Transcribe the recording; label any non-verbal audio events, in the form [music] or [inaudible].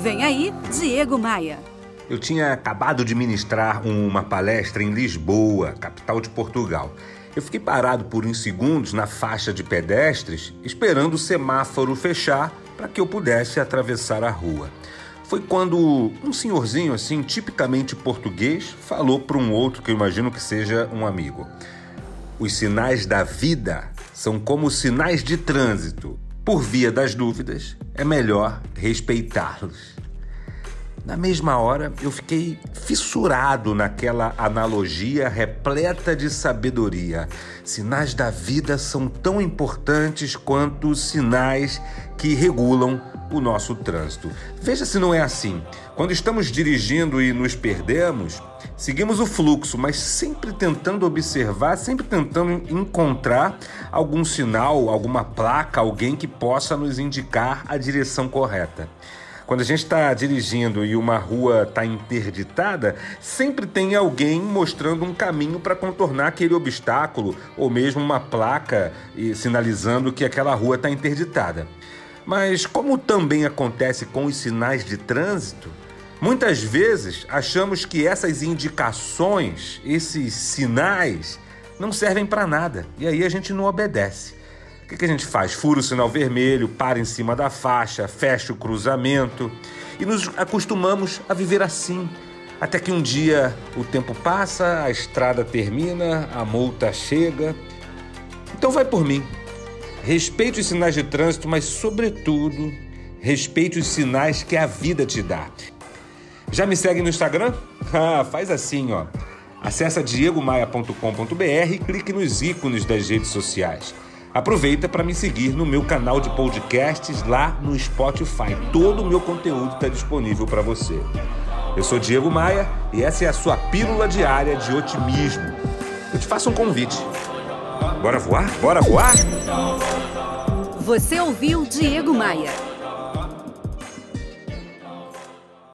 Vem aí, Diego Maia. Eu tinha acabado de ministrar uma palestra em Lisboa, capital de Portugal. Eu fiquei parado por uns segundos na faixa de pedestres, esperando o semáforo fechar para que eu pudesse atravessar a rua. Foi quando um senhorzinho assim, tipicamente português, falou para um outro que eu imagino que seja um amigo. Os sinais da vida são como sinais de trânsito. Por via das dúvidas, é melhor respeitá-los. Na mesma hora, eu fiquei fissurado naquela analogia repleta de sabedoria. Sinais da vida são tão importantes quanto os sinais que regulam o nosso trânsito. Veja se não é assim. Quando estamos dirigindo e nos perdemos, seguimos o fluxo, mas sempre tentando observar, sempre tentando encontrar algum sinal, alguma placa, alguém que possa nos indicar a direção correta. Quando a gente está dirigindo e uma rua está interditada, sempre tem alguém mostrando um caminho para contornar aquele obstáculo ou mesmo uma placa sinalizando que aquela rua está interditada. Mas, como também acontece com os sinais de trânsito, muitas vezes achamos que essas indicações, esses sinais, não servem para nada e aí a gente não obedece. O que, que a gente faz? Fura o sinal vermelho, para em cima da faixa, fecha o cruzamento e nos acostumamos a viver assim. Até que um dia o tempo passa, a estrada termina, a multa chega. Então vai por mim. Respeite os sinais de trânsito, mas, sobretudo, respeite os sinais que a vida te dá. Já me segue no Instagram? [laughs] Ah, faz assim, ó. Acesse diegomaia.com.br e clique nos ícones das redes sociais. Aproveita para me seguir no meu canal de podcasts lá no Spotify. Todo o meu conteúdo está disponível para você. Eu sou Diego Maia e essa é a sua pílula diária de otimismo. Eu te faço um convite. Bora voar? Bora voar? Você ouviu Diego Maia.